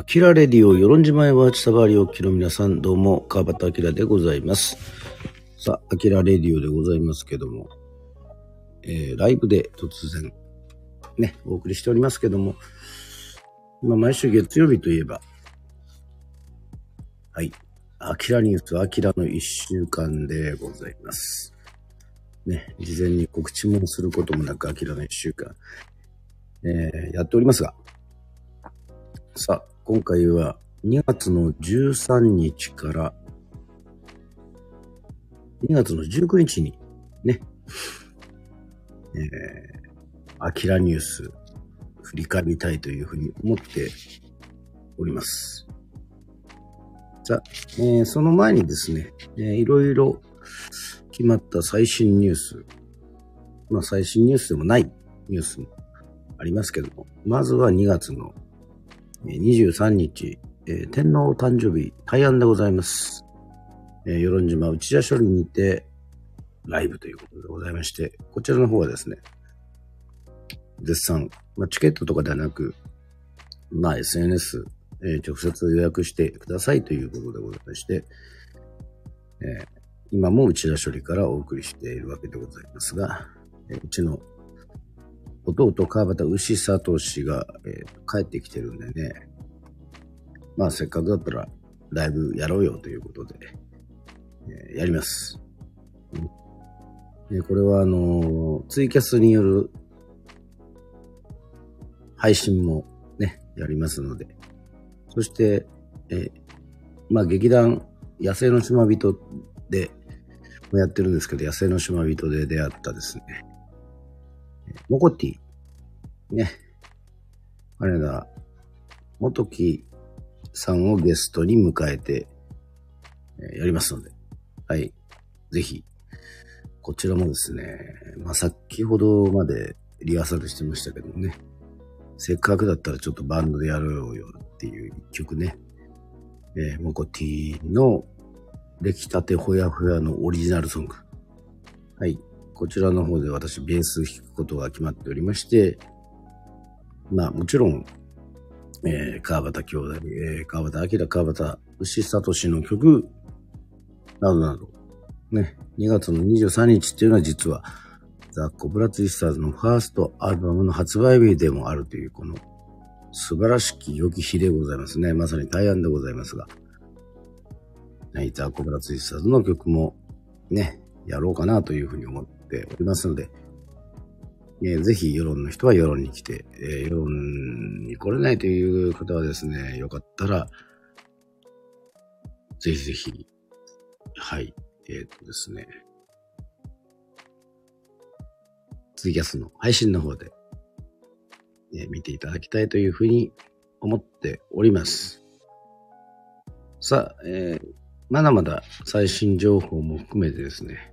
アキラレディオ、与論島へは千葉りおきの皆さん、どうも、川端明でございます。さあ、アキラレディオでございますけども、えー、ライブで突然、ね、お送りしておりますけども、まあ、毎週月曜日といえば、はい、アキラニュース、アキラの一週間でございます。ね、事前に告知もすることもなく、アキラの一週間、えー、やっておりますが、さあ、今回は2月の13日から2月の19日にね、えー、アキラニュース振り返りたいというふうに思っております。さあ、えー、その前にですね、えー、いろいろ決まった最新ニュース、まあ最新ニュースでもないニュースもありますけども、まずは2月の23日、えー、天皇誕生日、大安でございます。えー、与論島内田処理にて、ライブということでございまして、こちらの方はですね、絶賛、まあ、チケットとかではなく、まあ、SNS、えー、直接予約してくださいということでございまして、えー、今も内田処理からお送りしているわけでございますが、え、うちの弟川端牛里氏が、えー、帰ってきてるんでね、まあせっかくだったらライブやろうよということで、えー、やります。うん、これはあのー、ツイキャスによる配信もね、やりますので、そして、え、まあ劇団野生の島人でもやってるんですけど、野生の島人で出会ったですね、モコティ、ね、金田元木さんをゲストに迎えて、えやりますので、はい。ぜひ、こちらもですね、まあ、先ほどまでリハーサルしてましたけどね、せっかくだったらちょっとバンドでやろうよっていう一曲ね、えー、モコティの出来たてほやほやのオリジナルソング。はい。こちらの方で私ベース弾くことが決まっておりまして、まあもちろん、えー、川端兄弟、えー、川端明、川端牛聡の曲、などなど、ね、2月の23日っていうのは実は、ザ・コブラツイスターズのファーストアルバムの発売日でもあるという、この素晴らしき良き日でございますね。まさに大安でございますが。はい、ザ・コブラツイスターズの曲もね、やろうかなというふうに思ってっておりますので、えー、ぜひ世論の人は世論に来て、えー、世論に来れないという方はですね、よかったら、ぜひぜひ、はい、えー、っとですね、ツイキャスの配信の方で、え見ていただきたいというふうに思っております。さあ、えー、まだまだ最新情報も含めてですね、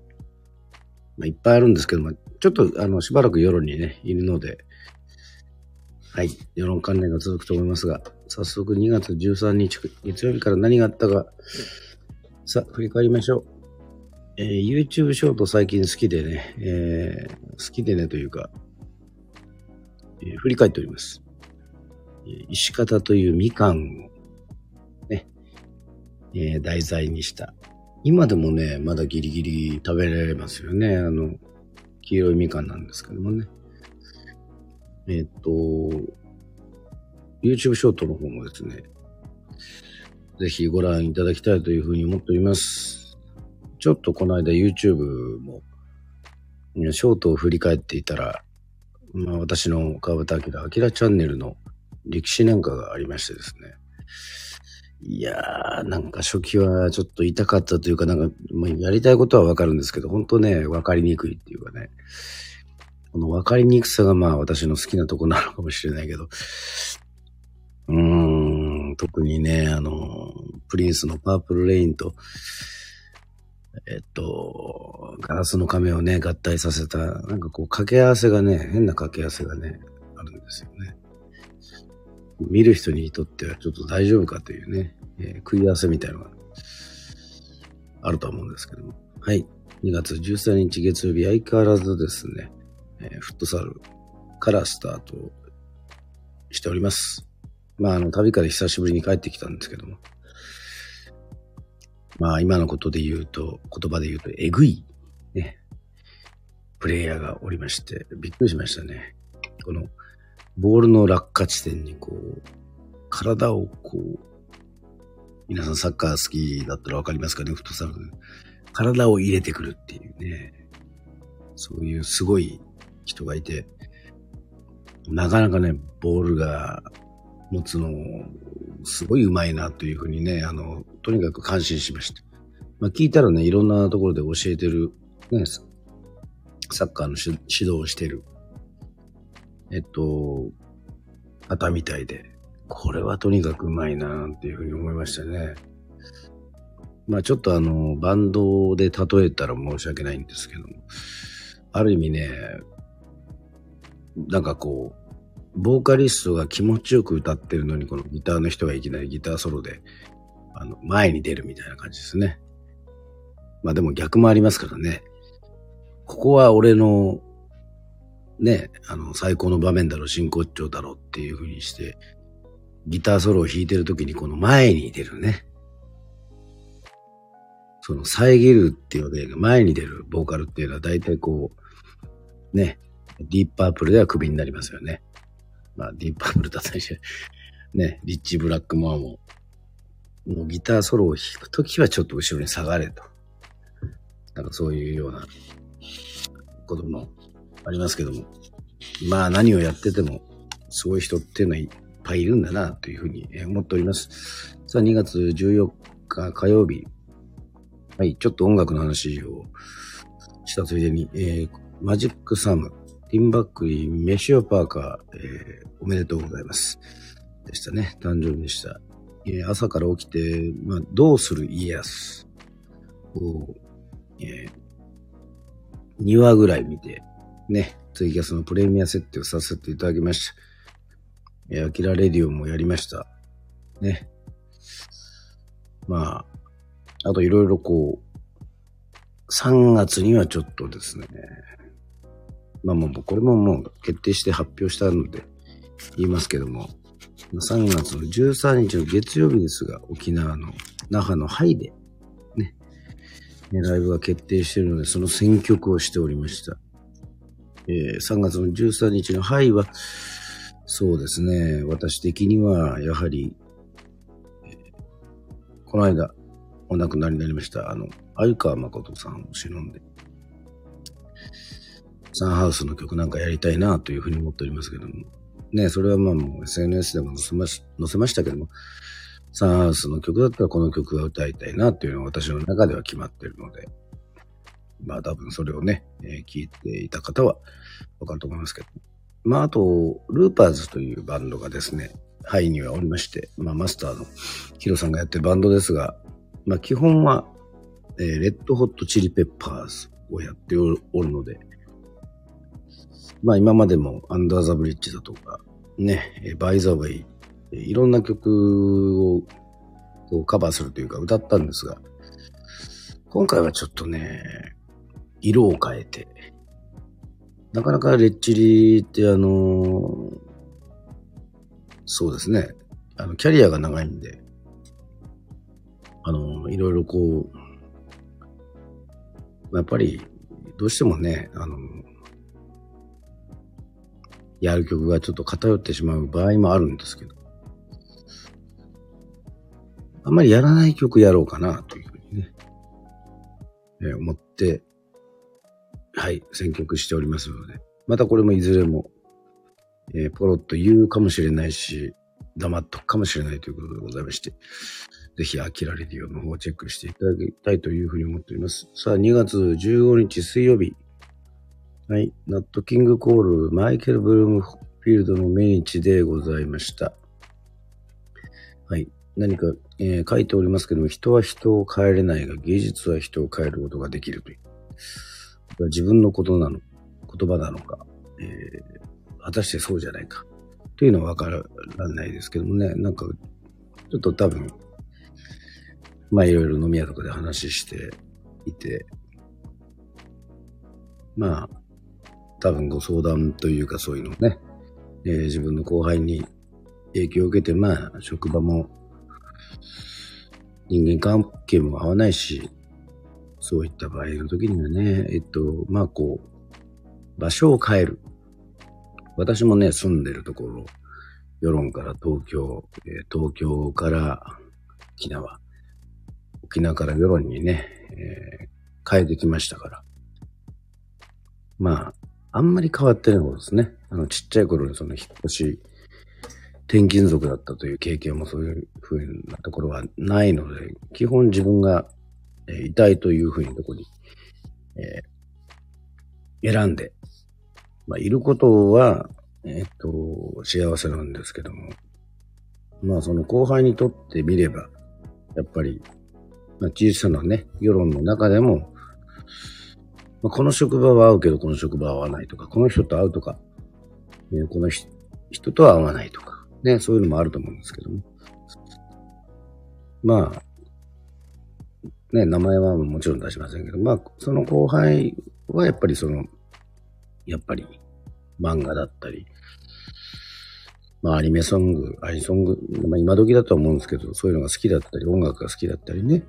まあ、いっぱいあるんですけども、ちょっとあのしばらく世論にね、いるので、はい、世論関連が続くと思いますが、早速2月13日月曜日から何があったか、さあ、振り返りましょう。えー、YouTube ショート最近好きでね、えー、好きでねというか、えー、振り返っております。石方というみかんをね、え、題材にした今でもね、まだギリギリ食べられますよね。あの、黄色いみかんなんですけどもね。えっ、と、YouTube ショートの方もですね、ぜひご覧いただきたいというふうに思っております。ちょっとこの間 YouTube も、ショートを振り返っていたら、まあ私の川端明、明チャンネルの歴史なんかがありましてですね。いやー、なんか初期はちょっと痛かったというか、なんか、まあ、やりたいことはわかるんですけど、本当ね、わかりにくいっていうかね。このわかりにくさがまあ私の好きなとこなのかもしれないけど、うーん、特にね、あの、プリンスのパープルレインと、えっと、ガラスの亀をね、合体させた、なんかこう掛け合わせがね、変な掛け合わせがね、あるんですよね。見る人にとってはちょっと大丈夫かというね、えー、食い合わせみたいなのがあると思うんですけども。はい。2月13日月曜日、相変わらずですね、えー、フットサルからスタートしております。まあ、あの、旅から久しぶりに帰ってきたんですけども。まあ、今のことで言うと、言葉で言うと、えぐい、ね、プレイヤーがおりまして、びっくりしましたね。この、ボールの落下地点にこう、体をこう、皆さんサッカー好きだったらわかりますかね、フットサル。体を入れてくるっていうね、そういうすごい人がいて、なかなかね、ボールが持つの、すごい上手いなというふうにね、あの、とにかく感心しました。まあ聞いたらね、いろんなところで教えてる、ね、サッカーの指導をしてる、えっと、方みたいで、これはとにかく上手いなっていうふうに思いましたね。まあちょっとあの、バンドで例えたら申し訳ないんですけども、ある意味ね、なんかこう、ボーカリストが気持ちよく歌ってるのに、このギターの人がいきなりギターソロで、あの、前に出るみたいな感じですね。まあでも逆もありますからね。ここは俺の、ね、あの、最高の場面だろう、真骨頂だろうっていう風にして、ギターソロを弾いてる時にこの前に出るね。その遮るっていうので、前に出るボーカルっていうのは大体こう、ね、ディープパープルではクビになりますよね。まあ、ディープパープルだったりして、ね、リッチ・ブラックモアも、もうギターソロを弾くときはちょっと後ろに下がれと。なんかそういうようなこともありますけども。まあ何をやってても、すごい人っていうのはいっぱいいるんだなというふうに思っております。さあ2月14日火曜日。はい、ちょっと音楽の話をしたついでに、えー、マジックサム、ティムバックリー、メイシオパーカー、えー、おめでとうございます。でしたね。誕生日でした。えー、朝から起きて、まあ、どうする家康を、えー、2話ぐらい見て、ね、ツイキャスのプレミア設定をさせていただきました。え、アキラレディオもやりました。ね。まあ、あといろいろこう、3月にはちょっとですね、まあもうこれももう決定して発表したので言いますけども、3月の13日の月曜日ですが、沖縄の那覇のハイで、ね、ライブが決定しているので、その選曲をしておりました。えー、3月の13日のハイは、そうですね、私的には、やはり、えー、この間、お亡くなりになりました、あの、相川誠さんを忍んで、サンハウスの曲なんかやりたいなというふうに思っておりますけども、ね、それはまあもう SNS でも載せまし載せましたけども、サンハウスの曲だったらこの曲が歌いたいなというのが私の中では決まっているので、まあ多分それをね、えー、聞いていた方はわかると思いますけど。まああと、ルーパーズというバンドがですね、ハイにはおりまして、まあマスターのヒロさんがやってるバンドですが、まあ基本は、えー、レッドホットチリペッパーズをやっておるので、まあ今までもアンダーザブリッジだとか、ね、バイザウェイ、いろんな曲をこうカバーするというか歌ったんですが、今回はちょっとね、色を変えて、なかなかレッチリってあの、そうですね、あの、キャリアが長いんで、あの、いろいろこう、やっぱり、どうしてもね、あの、やる曲がちょっと偏ってしまう場合もあるんですけど、あんまりやらない曲やろうかなというふうにね、え、思って、はい、選曲しておりますので、またこれもいずれも、えー、ポロッと言うかもしれないし、黙っとくかもしれないということでございまして、ぜひ、アキラレディオの方をチェックしていただきたいというふうに思っております。さあ、2月15日水曜日、はい。ナットキングコール、マイケル・ブルームフィールドの命日でございました。はい。何か、えー、書いておりますけども、人は人を変えれないが、芸術は人を変えることができるという。自分のことなの、言葉なのか、えー、果たしてそうじゃないか。というのはわからないですけどもね、なんか、ちょっと多分、まあいろいろ飲み屋とかで話していて、まあ、多分ご相談というかそういうのをね、えー、自分の後輩に、影響を受けて、まあ、職場も、人間関係も合わないし、そういった場合の時にはね、えっと、まあこう、場所を変える。私もね、住んでるところ、世論から東京、え、東京から沖縄、沖縄から世論にね、えー、変えてきましたから。まあ、あんまり変わってないことですね。あの、ちっちゃい頃にその引っ越し、転勤族だったという経験もそういう風なところはないので、基本自分がえいたいというふうにとこに、えー、選んで、まあ、いることは、えっと、幸せなんですけども、まあその後輩にとってみれば、やっぱり、まあ、小さなね、世論の中でも、まあ、この職場は合うけどこの職場は合わないとか、この人と会うとか、えこの人とは合わないとか、ね、そういうのもあると思うんですけども。まあ、ね、名前はもちろん出しませんけど、まあ、その後輩はやっぱりその、やっぱり漫画だったり、まあアニメソング、アニソング、まあ今時だと思うんですけど、そういうのが好きだったり、音楽が好きだったりね、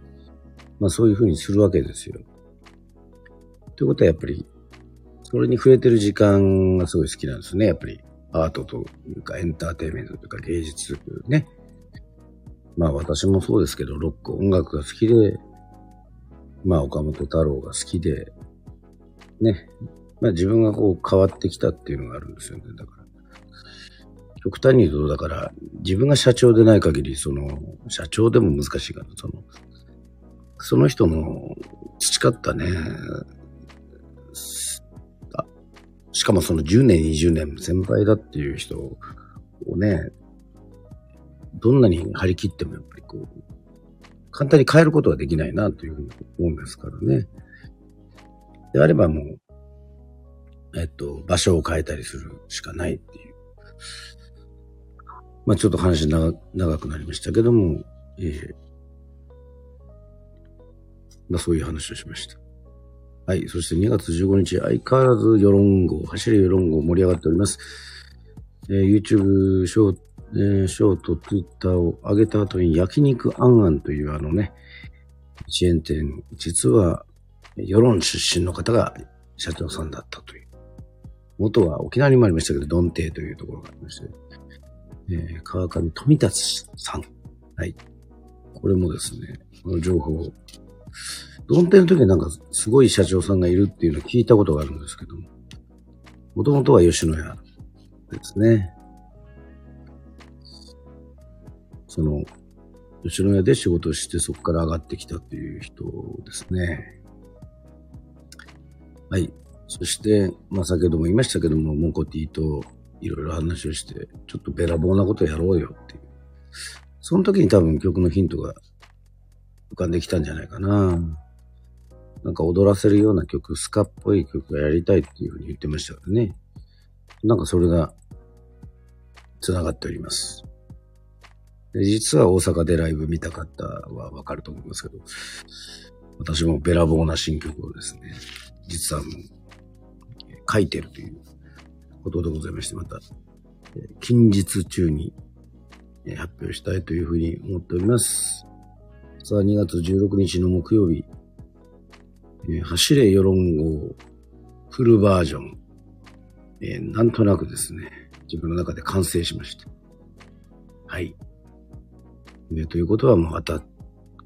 まあそういう風にするわけですよ。ということはやっぱり、それに触れてる時間がすごい好きなんですね、やっぱり。アートというかエンターテイメントというか芸術というね。まあ私もそうですけど、ロック、音楽が好きで、まあ岡本太郎が好きで、ね、まあ自分がこう変わってきたっていうのがあるんですよね。だから。極端に言うと、だから、自分が社長でない限り、その、社長でも難しいかな、その、その人の培ったね、あしかもその10年、20年先輩だっていう人をね、どんなに張り切ってもやっぱりこう、簡単に変えることはできないなというふうに思うんですからね。であればもう、えっと、場所を変えたりするしかないっていう。まあちょっと話長長くなりましたけども、えー、まあそういう話をしました。はい。そして2月15日、相変わらず世論号、走る世論号盛り上がっております。えー、YouTube ショーえー、ショート、ツイッターを上げた後に焼肉あんあんというあのね、チェーン店、実は世論出身の方が社長さんだったという。元は沖縄にもありましたけど、ドンテイというところがありまして、えー、川上富達さん。はい。これもですね、この情報、ドンテイの時になんかすごい社長さんがいるっていうのを聞いたことがあるんですけども、もともとは吉野家ですね。その、吉野家で仕事してそこから上がってきたっていう人ですね。はい。そして、まあ先ほども言いましたけども、モコティといろいろ話をして、ちょっとべらぼうなことやろうよっていう。その時に多分曲のヒントが浮かんできたんじゃないかな。なんか踊らせるような曲、スカっぽい曲がやりたいっていうふうに言ってましたからね。なんかそれが繋がっております。で実は大阪でライブ見たかったはわかると思いますけど、私もべらぼうな新曲をですね、実はもう、書いてるということでございまして、また、近日中に発表したいというふうに思っております。さあ、2月16日の木曜日、走れ世論号フルバージョン、えー、なんとなくですね、自分の中で完成しました。はい。ね、ということはもうまた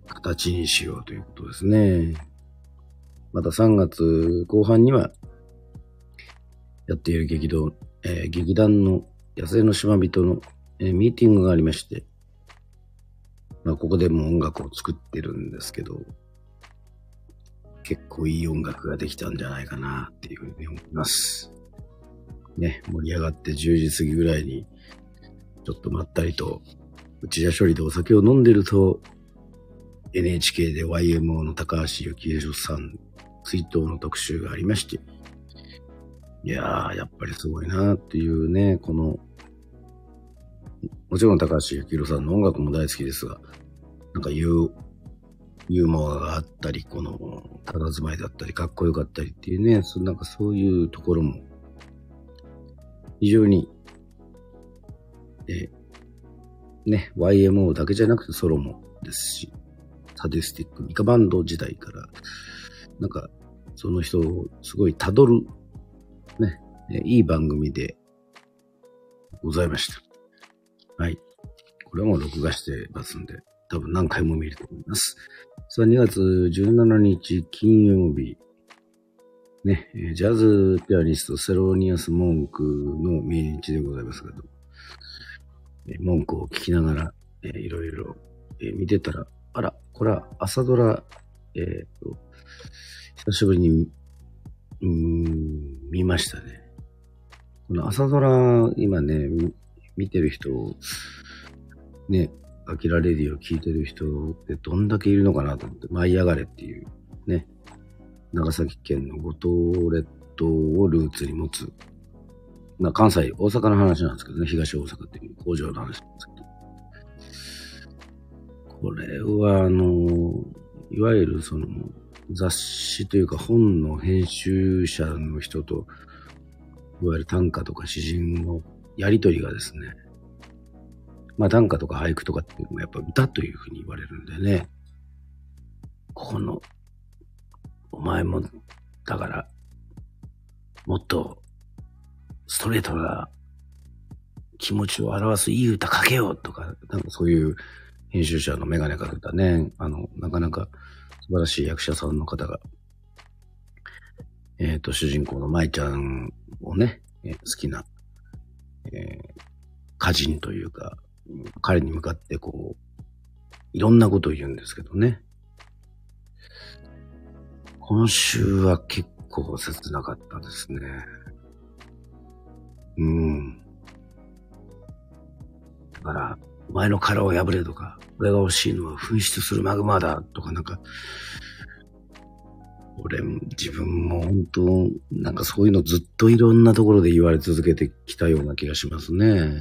形にしようということですね。また3月後半にはやっている劇団、えー、劇団の野生の島人の、えー、ミーティングがありまして、まあここでも音楽を作ってるんですけど、結構いい音楽ができたんじゃないかなっていうふうに思います。ね、盛り上がって10時過ぎぐらいに、ちょっとまったりと内田処理でお酒を飲んでると、NHK で YMO の高橋幸宏さん追悼の特集がありまして、いやー、やっぱりすごいなっていうね、この、もちろん高橋幸宏さんの音楽も大好きですが、なんかユー、ユーモアがあったり、この、佇まいだったり、かっこよかったりっていうね、そなんかそういうところも、非常に、え、ね、YMO だけじゃなくてソロもですし、サディスティック、ミカバンド時代から、なんか、その人をすごい辿る、ね、いい番組でございました。はい。これも録画してますんで、多分何回も見ると思います。さあ、2月17日金曜日、ね、ジャズピアニストセロニアス・モンクの命日でございますけど、文句を聞きながら、えー、いろいろ、えー、見てたら、あら、これは朝ドラ、えっ、ー、と、久しぶりに、うん、見ましたね。この朝ドラ、今ね、見てる人、ね、アキラレディを聞いてる人ってどんだけいるのかなと思って、舞い上がれっていう、ね、長崎県の五島列島をルーツに持つま、関西、大阪の話なんですけどね、東大阪っていう工場の話なんですけど。これは、あの、いわゆるその、雑誌というか本の編集者の人と、いわゆる短歌とか詩人のやりとりがですね、まあ短歌とか俳句とかっていうのもやっぱ歌というふうに言われるんでね、この、お前も、だから、もっとストレートな気持ちを表すいい歌書けようとか、なんかそういう編集者のメガネかけたね、あの、なかなか素晴らしい役者さんの方が、えっ、ー、と、主人公の舞ちゃんをね、えー、好きな、えー、歌人というか、彼に向かってこう、いろんなことを言うんですけどね。今週は結構切なかったですね。うん。だから、お前の殻を破れとか、俺が欲しいのは噴出するマグマだとかなんか、俺、自分も本当、なんかそういうのずっといろんなところで言われ続けてきたような気がしますね。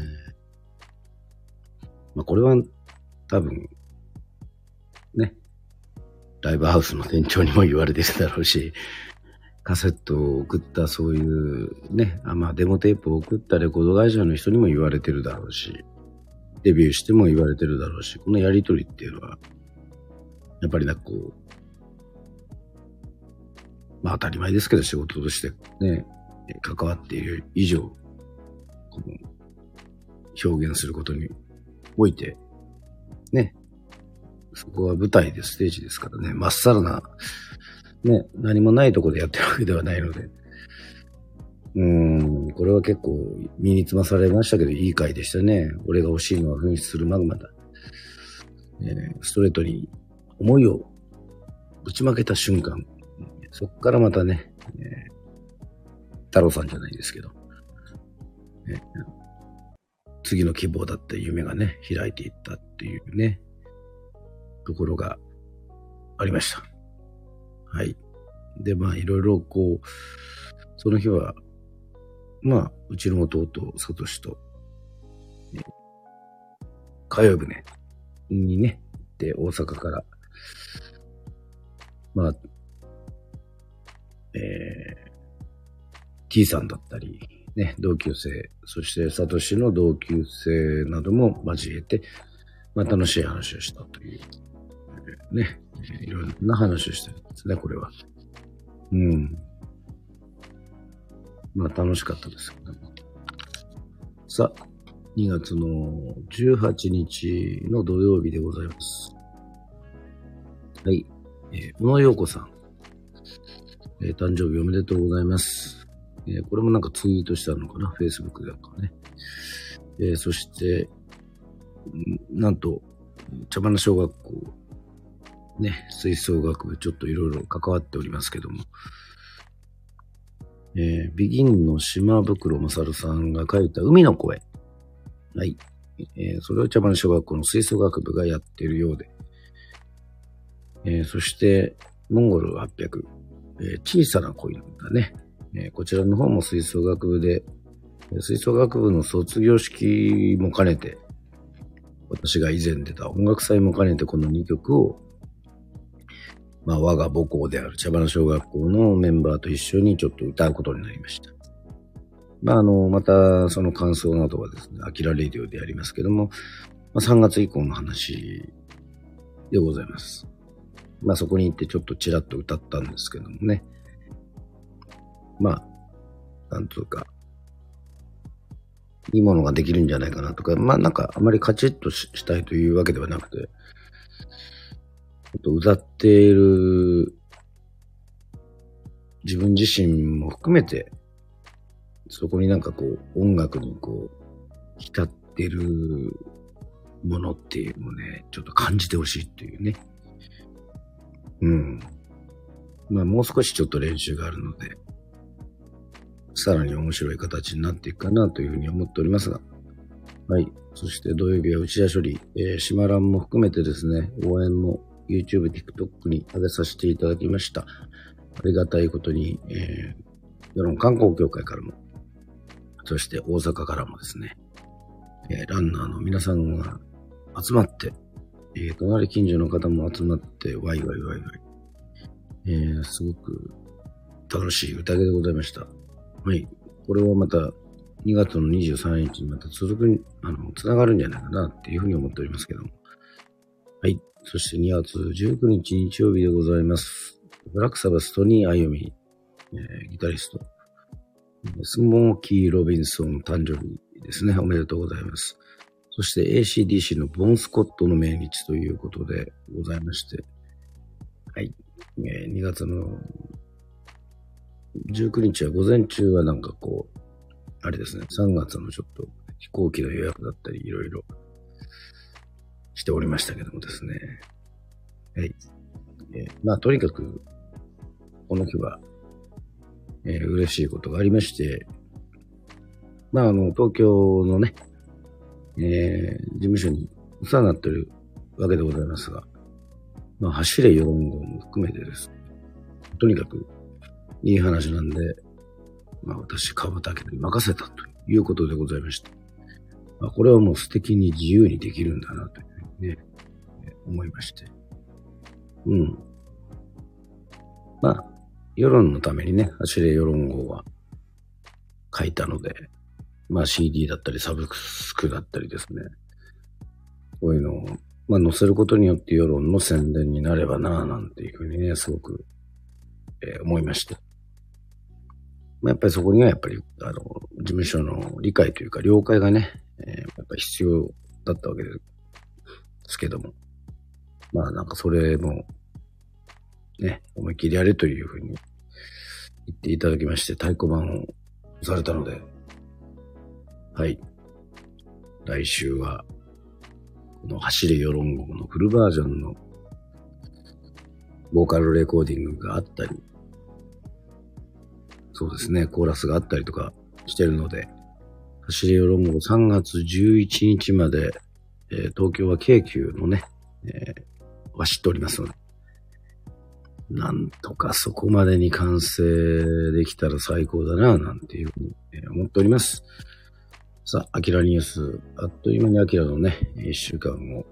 まあこれは多分、ね、ライブハウスの店長にも言われてるだろうし、カセットを送ったそういうね、あまあデモテープを送ったレコード会社の人にも言われてるだろうし、デビューしても言われてるだろうし、このやりとりっていうのは、やっぱりなんかこう、まあ当たり前ですけど仕事としてね、関わっている以上、この表現することにおいて、ね、そこは舞台でステージですからね、まっさらなね、何もないとこでやってるわけではないので。うん、これは結構身につまされましたけど、いい回でしたね。俺が欲しいのは噴出するマグマだ。え、ストレートに思いを打ち負けた瞬間、そっからまたね、え、太郎さんじゃないですけど、えー、次の希望だった夢がね、開いていったっていうね、ところがありました。はい。で、まあ、いろいろこう、その日は、まあ、うちの弟、サトシと、ね、火曜日ね、にね、行って大阪から、まあ、えー、T さんだったり、ね、同級生、そしてサトシの同級生なども交えて、まあ楽しい話をしたという、ね、いろいろな話をしてるんですね、これは。うん。まあ楽しかったですけども。さあ、2月の18日の土曜日でございます。はい。えー、小野洋子さん。えー、誕生日おめでとうございます。えー、これもなんかツイートしたのかな ?Facebook でかね。えー、そして、なんと、茶花小学校ね、吹奏楽部ちょっといろいろ関わっておりますけども、えー、ビギンの島袋勝さんが書いた海の声。はい。えー、それを茶花小学校の吹奏楽部がやっているようで。えー、そして、モンゴル800、えー、小さな恋の歌ね。え、こちらの方も吹奏楽部で、吹奏楽部の卒業式も兼ねて、私が以前出た音楽祭も兼ねてこの2曲をまあ、我が母校である茶花小学校のメンバーと一緒にちょっと歌うことになりました。まあ、あの、またその感想などはですね、アキラレディオでやりますけども、まあ、3月以降の話でございます。まあそこに行ってちょっとちらっと歌ったんですけどもね。まあ、なんというか、いいものができるんじゃないかなとか、まあなんかあまりカチッとしたいというわけではなくて、と歌っている自分自身も含めて、そこになんかこう音楽にこう浸ってるものっていうのをね、ちょっと感じてほしいっていうね。うん。まあもう少しちょっと練習があるので、さらに面白い形になっていくかなというふうに思っておりますが。はい。そして土曜日は内田処理、えー、島蘭も含めてですね、応援も YouTube、TikTok に上げさせていただきました。ありがたいことに、えー、世論観光協会からも、そして大阪からもですね、えー、ランナーの皆さんが集まって、えー、隣近所の方も集まって、ワイワイワイワイ。えー、すごく楽しい宴でございました。はい。これはまた2月の23日にまた続く、あの、つながるんじゃないかなっていうふうに思っておりますけども。はい。そして2月19日日曜日でございます。ブラックサバストニー・アヨミ、えー、ギタリスト。スモーキー・ロビンソン誕生日ですね。おめでとうございます。そして ACDC のボン・スコットの命日ということでございまして。はい。えー、2月の19日は午前中はなんかこう、あれですね、3月のちょっと飛行機の予約だったりいろいろしておりましたけどもですね。はい。えー、まあとにかく、この日は、えー、嬉しいことがありまして、まああの、東京のね、えー、事務所にお世話になってるわけでございますが、まあ走れ4号も含めてです、とにかくいい話なんで、まあ私、株竹に任せたということでございました。まあこれはもう素敵に自由にできるんだなと、思いまして。うん。まあ、世論のためにね、走れ世論号は書いたので、まあ CD だったりサブスクだったりですね。こういうのを、まあ載せることによって世論の宣伝になればなぁなんていうふうにね、すごく、えー、思いまして。まあ、やっぱりそこにはやっぱり、あの、事務所の理解というか、了解がね、えー、やっぱ必要だったわけですけども。まあなんかそれも、ね、思いっきりやれというふうに言っていただきまして、太鼓判をされたので、はい。来週は、この走れ世論号のフルバージョンのボーカルレコーディングがあったり、そうですね、コーラスがあったりとかしてるので、走りよろも3月11日まで、えー、東京は京急のね、えー、走っておりますので、なんとかそこまでに完成できたら最高だな、なんていうふうに思っております。さあ、アキラニュース、あっという間にアキラのね、一週間を、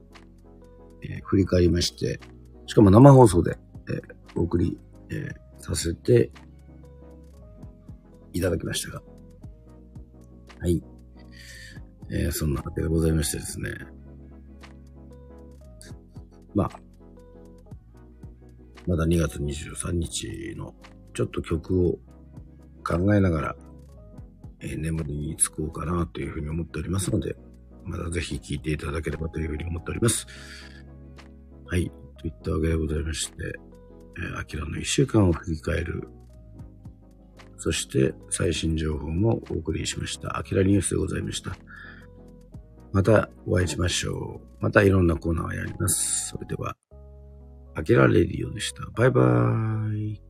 えー、振り返りまして、しかも生放送で、えー、お送り、えー、させていただきましたが。はい。えー、そんなわけでございましてですね。まあ、まだ2月23日のちょっと曲を考えながら、えー、眠りにつこうかなというふうに思っておりますので、まだぜひ聴いていただければというふうに思っております。はい。といったわけでございまして、えー、アキラの一週間を振り返るそして最新情報もお送りしました。アキラニュースでございました。またお会いしましょう。またいろんなコーナーをやります。それでは、開けられるようでした。バイバーイ。